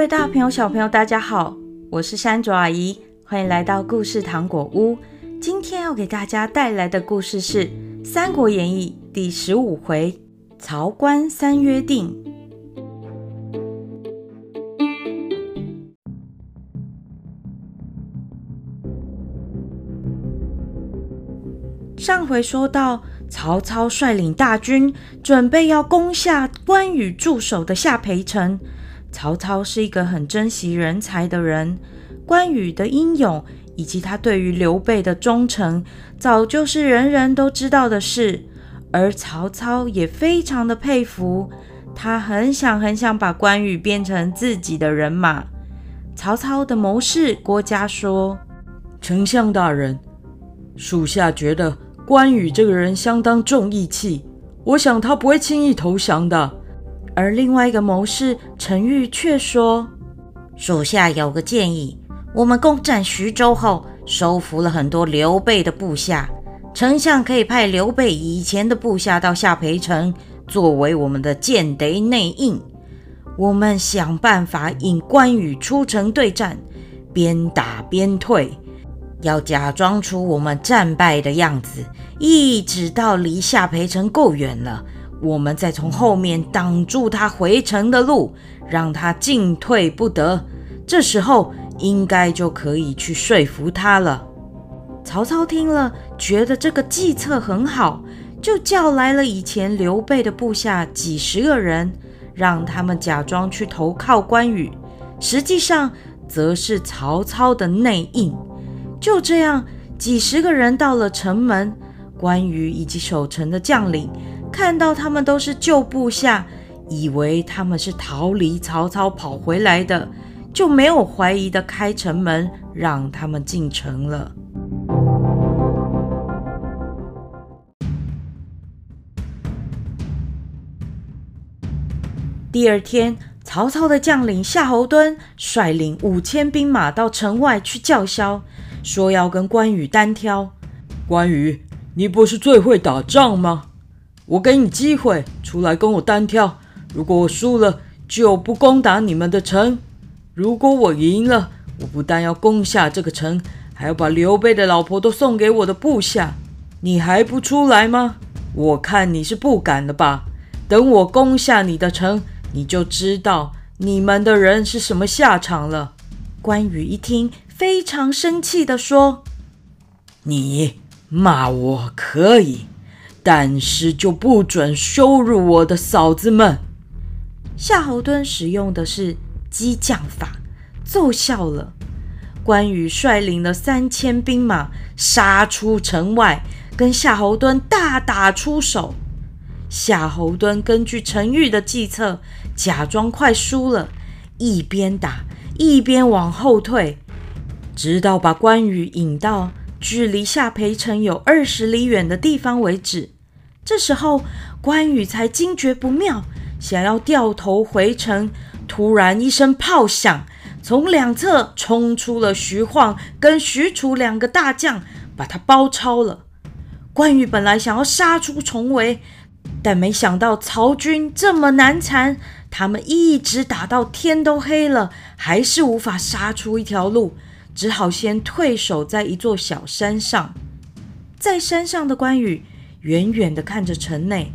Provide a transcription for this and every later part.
各位大朋友、小朋友，大家好，我是山卓阿姨，欢迎来到故事糖果屋。今天要给大家带来的故事是《三国演义》第十五回“曹关三约定”。上回说到，曹操率领大军，准备要攻下关羽驻守的下邳城。曹操是一个很珍惜人才的人，关羽的英勇以及他对于刘备的忠诚，早就是人人都知道的事。而曹操也非常的佩服，他很想很想把关羽变成自己的人马。曹操的谋士郭嘉说：“丞相大人，属下觉得关羽这个人相当重义气，我想他不会轻易投降的。”而另外一个谋士陈玉却说：“属下有个建议，我们攻占徐州后，收服了很多刘备的部下，丞相可以派刘备以前的部下到下邳城，作为我们的间谍内应。我们想办法引关羽出城对战，边打边退，要假装出我们战败的样子，一直到离下邳城够远了。”我们再从后面挡住他回城的路，让他进退不得。这时候应该就可以去说服他了。曹操听了，觉得这个计策很好，就叫来了以前刘备的部下几十个人，让他们假装去投靠关羽，实际上则是曹操的内应。就这样，几十个人到了城门，关羽以及守城的将领。看到他们都是旧部下，以为他们是逃离曹操跑回来的，就没有怀疑的开城门让他们进城了。第二天，曹操的将领夏侯惇率领五千兵马到城外去叫嚣，说要跟关羽单挑。关羽，你不是最会打仗吗？我给你机会出来跟我单挑，如果我输了，就不攻打你们的城；如果我赢了，我不但要攻下这个城，还要把刘备的老婆都送给我的部下。你还不出来吗？我看你是不敢了吧？等我攻下你的城，你就知道你们的人是什么下场了。关羽一听，非常生气地说：“你骂我可以。”但是就不准羞辱我的嫂子们。夏侯惇使用的是激将法，奏效了。关羽率领了三千兵马杀出城外，跟夏侯惇大打出手。夏侯惇根据陈玉的计策，假装快输了，一边打一边往后退，直到把关羽引到。距离下邳城有二十里远的地方为止，这时候关羽才惊觉不妙，想要掉头回城。突然一声炮响，从两侧冲出了徐晃跟许褚两个大将，把他包抄了。关羽本来想要杀出重围，但没想到曹军这么难缠，他们一直打到天都黑了，还是无法杀出一条路。只好先退守在一座小山上，在山上的关羽远远地看着城内，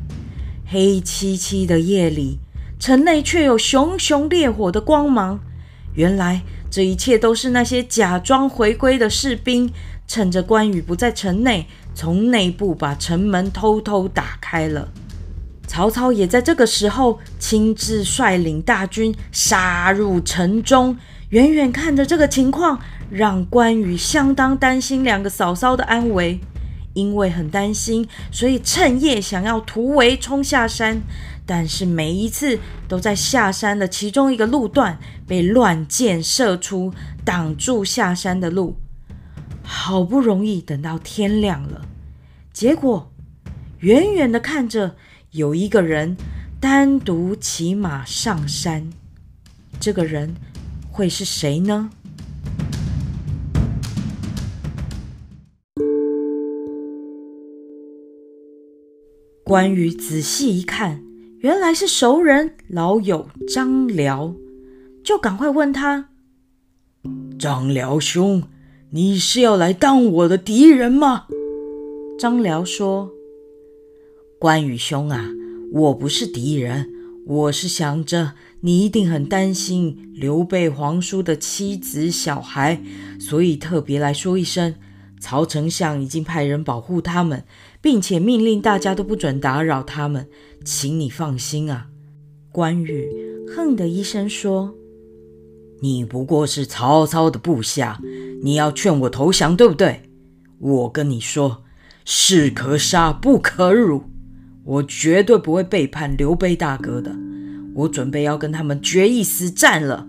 黑漆漆的夜里，城内却有熊熊烈火的光芒。原来这一切都是那些假装回归的士兵，趁着关羽不在城内，从内部把城门偷偷打开了。曹操也在这个时候亲自率领大军杀入城中。远远看着这个情况，让关羽相当担心两个嫂嫂的安危。因为很担心，所以趁夜想要突围冲下山，但是每一次都在下山的其中一个路段被乱箭射出，挡住下山的路。好不容易等到天亮了，结果远远的看着有一个人单独骑马上山，这个人。会是谁呢？关羽仔细一看，原来是熟人老友张辽。就赶快问他：“张辽兄，你是要来当我的敌人吗？”张辽说：“关羽兄啊，我不是敌人，我是想着你一定很担心刘备皇叔的妻子小孩，所以特别来说一声。曹丞相已经派人保护他们，并且命令大家都不准打扰他们，请你放心啊。”关羽哼的一声说：“你不过是曹操的部下，你要劝我投降，对不对？我跟你说。”士可杀不可辱，我绝对不会背叛刘备大哥的。我准备要跟他们决一死战了。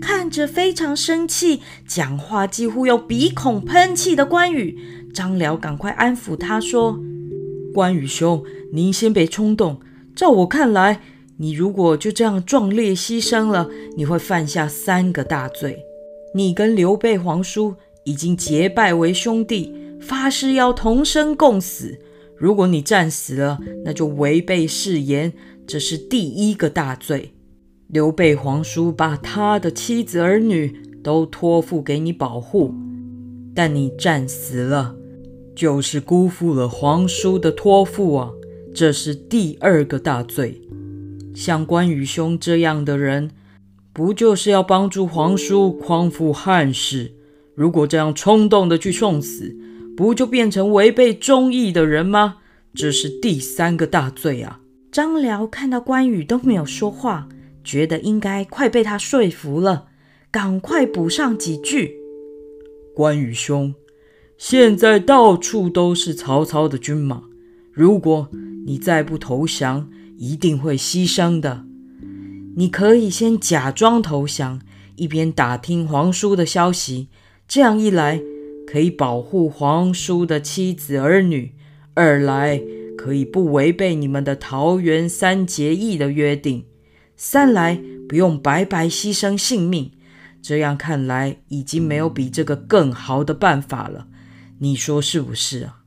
看着非常生气、讲话几乎要鼻孔喷气的关羽，张辽赶快安抚他说：“关羽兄，您先别冲动。照我看来，你如果就这样壮烈牺牲了，你会犯下三个大罪。你跟刘备皇叔已经结拜为兄弟。”发誓要同生共死，如果你战死了，那就违背誓言，这是第一个大罪。刘备皇叔把他的妻子儿女都托付给你保护，但你战死了，就是辜负了皇叔的托付啊，这是第二个大罪。像关羽兄这样的人，不就是要帮助皇叔匡扶汉室？如果这样冲动的去送死，不就变成违背忠义的人吗？这是第三个大罪啊！张辽看到关羽都没有说话，觉得应该快被他说服了，赶快补上几句：“关羽兄，现在到处都是曹操的军马，如果你再不投降，一定会牺牲的。你可以先假装投降，一边打听皇叔的消息，这样一来。”可以保护皇叔的妻子儿女，二来可以不违背你们的桃园三结义的约定，三来不用白白牺牲性命。这样看来，已经没有比这个更好的办法了。你说是不是啊？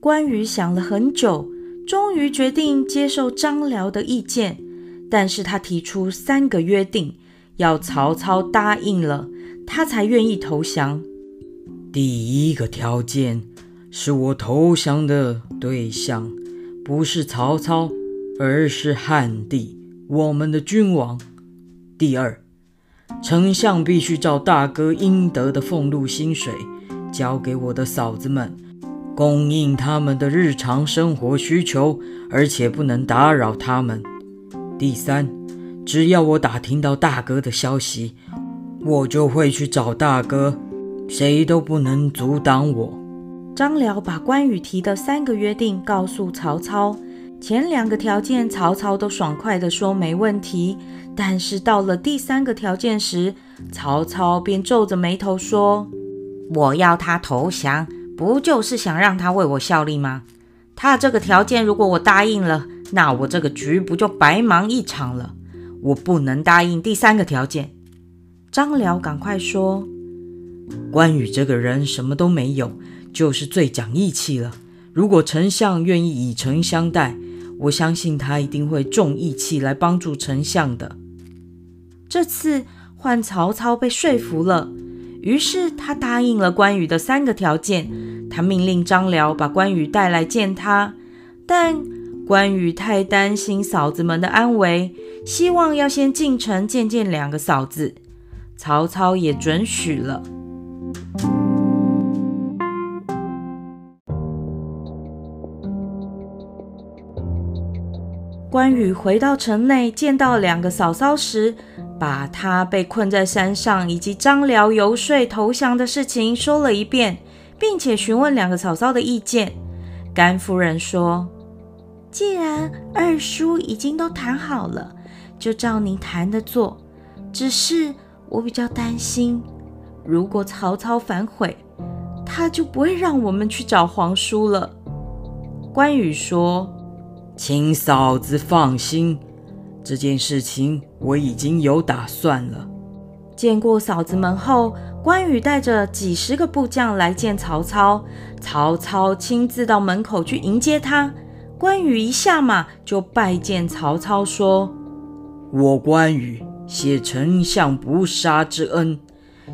关羽想了很久，终于决定接受张辽的意见，但是他提出三个约定，要曹操答应了，他才愿意投降。第一个条件是我投降的对象不是曹操，而是汉帝，我们的君王。第二，丞相必须照大哥应得的俸禄薪水，交给我的嫂子们。供应他们的日常生活需求，而且不能打扰他们。第三，只要我打听到大哥的消息，我就会去找大哥，谁都不能阻挡我。张辽把关羽提的三个约定告诉曹操，前两个条件曹操都爽快地说没问题，但是到了第三个条件时，曹操便皱着眉头说：“我要他投降。”不就是想让他为我效力吗？他这个条件，如果我答应了，那我这个局不就白忙一场了？我不能答应第三个条件。张辽赶快说：“关羽这个人什么都没有，就是最讲义气了。如果丞相愿意以诚相待，我相信他一定会重义气来帮助丞相的。”这次换曹操被说服了。于是他答应了关羽的三个条件，他命令张辽把关羽带来见他，但关羽太担心嫂子们的安危，希望要先进城见见两个嫂子。曹操也准许了。关羽回到城内，见到两个嫂嫂时，把他被困在山上，以及张辽游说投降的事情说了一遍，并且询问两个嫂嫂的意见。甘夫人说：“既然二叔已经都谈好了，就照您谈的做。只是我比较担心，如果曹操反悔，他就不会让我们去找皇叔了。”关羽说：“请嫂子放心。”这件事情我已经有打算了。见过嫂子们后，关羽带着几十个部将来见曹操，曹操亲自到门口去迎接他。关羽一下马就拜见曹操，说：“我关羽谢丞相不杀之恩，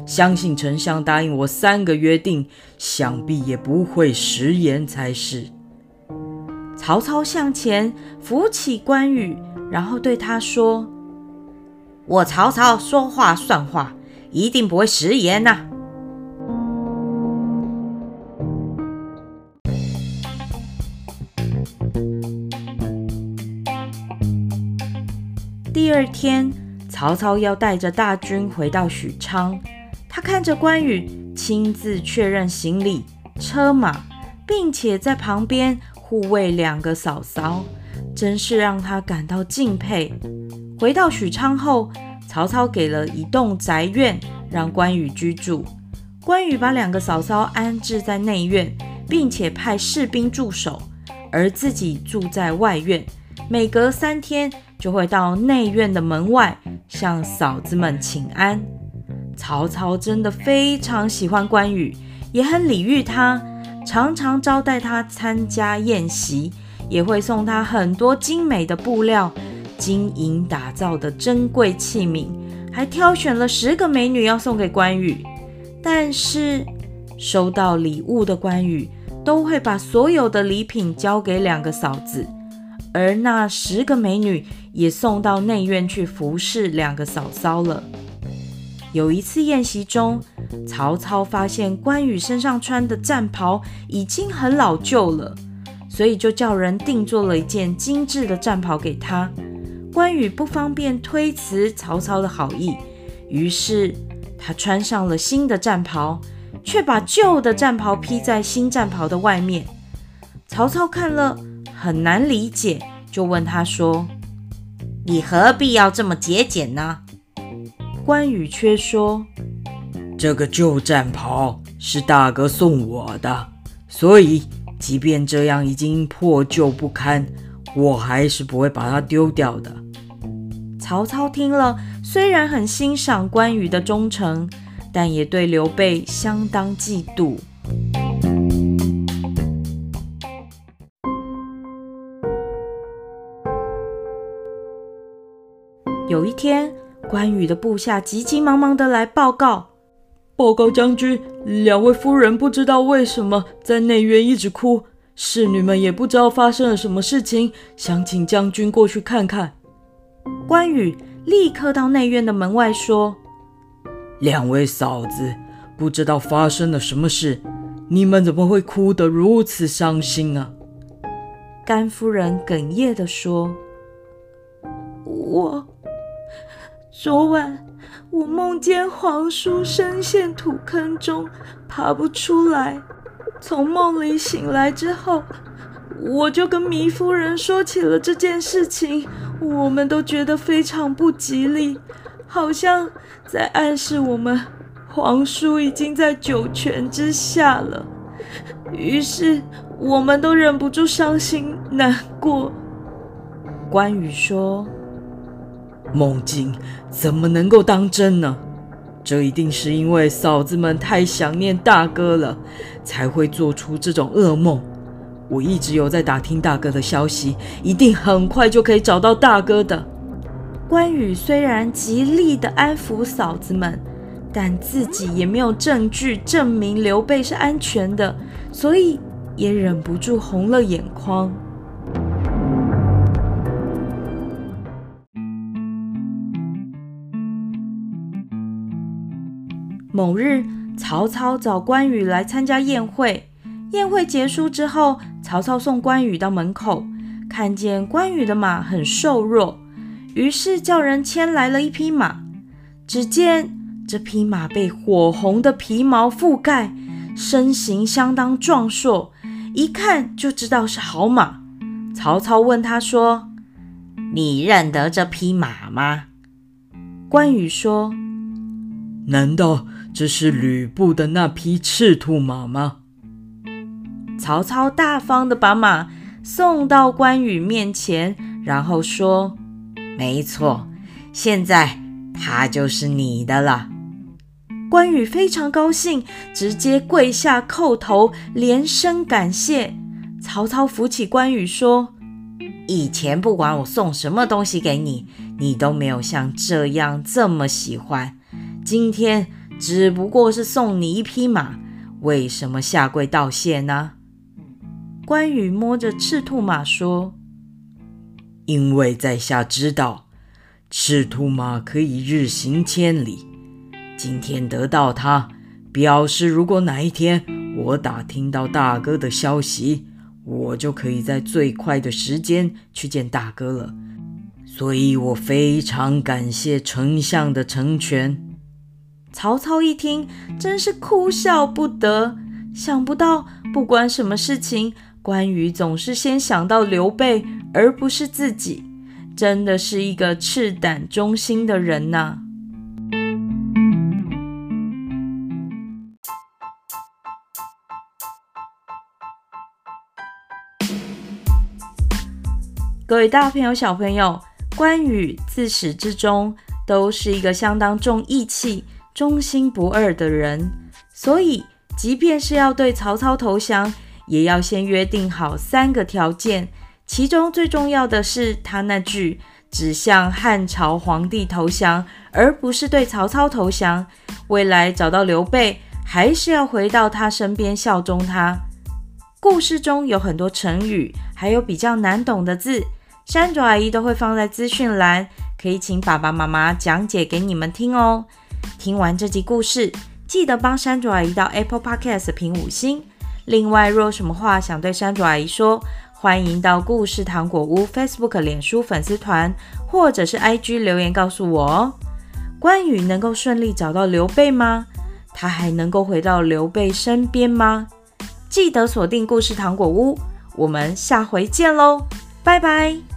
相信丞相答应我三个约定，想必也不会食言才是。”曹操向前扶起关羽，然后对他说：“我曹操说话算话，一定不会食言呐、”第二天，曹操要带着大军回到许昌，他看着关羽，亲自确认行李、车马，并且在旁边。护卫两个嫂嫂，真是让他感到敬佩。回到许昌后，曹操给了一栋宅院让关羽居住。关羽把两个嫂嫂安置在内院，并且派士兵驻守，而自己住在外院。每隔三天就会到内院的门外向嫂子们请安。曹操真的非常喜欢关羽，也很礼遇他。常常招待他参加宴席，也会送他很多精美的布料、金银打造的珍贵器皿，还挑选了十个美女要送给关羽。但是收到礼物的关羽都会把所有的礼品交给两个嫂子，而那十个美女也送到内院去服侍两个嫂嫂了。有一次宴席中，曹操发现关羽身上穿的战袍已经很老旧了，所以就叫人定做了一件精致的战袍给他。关羽不方便推辞曹操的好意，于是他穿上了新的战袍，却把旧的战袍披在新战袍的外面。曹操看了很难理解，就问他说：“你何必要这么节俭呢？”关羽却说：“这个旧战袍是大哥送我的，所以即便这样已经破旧不堪，我还是不会把它丢掉的。”曹操听了，虽然很欣赏关羽的忠诚，但也对刘备相当嫉妒。有一天，关羽的部下急急忙忙的来报告：“报告将军，两位夫人不知道为什么在内院一直哭，侍女们也不知道发生了什么事情，想请将军过去看看。”关羽立刻到内院的门外说：“两位嫂子，不知道发生了什么事，你们怎么会哭得如此伤心啊？”甘夫人哽咽地说：“我……”昨晚我梦见皇叔深陷土坑中，爬不出来。从梦里醒来之后，我就跟糜夫人说起了这件事情。我们都觉得非常不吉利，好像在暗示我们皇叔已经在九泉之下了。于是我们都忍不住伤心难过。关羽说。梦境怎么能够当真呢？这一定是因为嫂子们太想念大哥了，才会做出这种噩梦。我一直有在打听大哥的消息，一定很快就可以找到大哥的。关羽虽然极力的安抚嫂子们，但自己也没有证据证明刘备是安全的，所以也忍不住红了眼眶。某日，曹操找关羽来参加宴会。宴会结束之后，曹操送关羽到门口，看见关羽的马很瘦弱，于是叫人牵来了一匹马。只见这匹马被火红的皮毛覆盖，身形相当壮硕，一看就知道是好马。曹操问他说：“你认得这匹马吗？”关羽说：“难道？”这是吕布的那匹赤兔马吗？曹操大方地把马送到关羽面前，然后说：“没错，现在它就是你的了。”关羽非常高兴，直接跪下叩头，连声感谢。曹操扶起关羽说：“以前不管我送什么东西给你，你都没有像这样这么喜欢。今天只不过是送你一匹马，为什么下跪道谢呢？”关羽摸着赤兔马说：“因为在下知道，赤兔马可以日行千里。今天得到它，表示如果哪一天我打听到大哥的消息，我就可以在最快的时间去见大哥了。所以我非常感谢丞相的成全。”曹操一听，真是哭笑不得。想不到，不管什么事情。关羽总是先想到刘备，而不是自己，真的是一个赤胆忠心的人呐、各位大朋友、小朋友，关羽自始至终都是一个相当重义气、忠心不二的人，所以即便是要对曹操投降。也要先约定好三个条件，其中最重要的是他那句只向汉朝皇帝投降，而不是对曹操投降。未来找到刘备，还是要回到他身边效忠他。故事中有很多成语，还有比较难懂的字，山卓阿姨都会放在资讯栏，可以请爸爸妈妈讲解给你们听哦。听完这集故事，记得帮珊卓阿姨到 Apple Podcast 评五星。另外，若有什么话想对珊卓阿姨说，欢迎到故事糖果屋 Facebook、脸书粉丝团，或者是 IG 留言告诉我哦。关羽能够顺利找到刘备吗？他还能够回到刘备身边吗？记得锁定故事糖果屋，我们下回见喽，拜拜。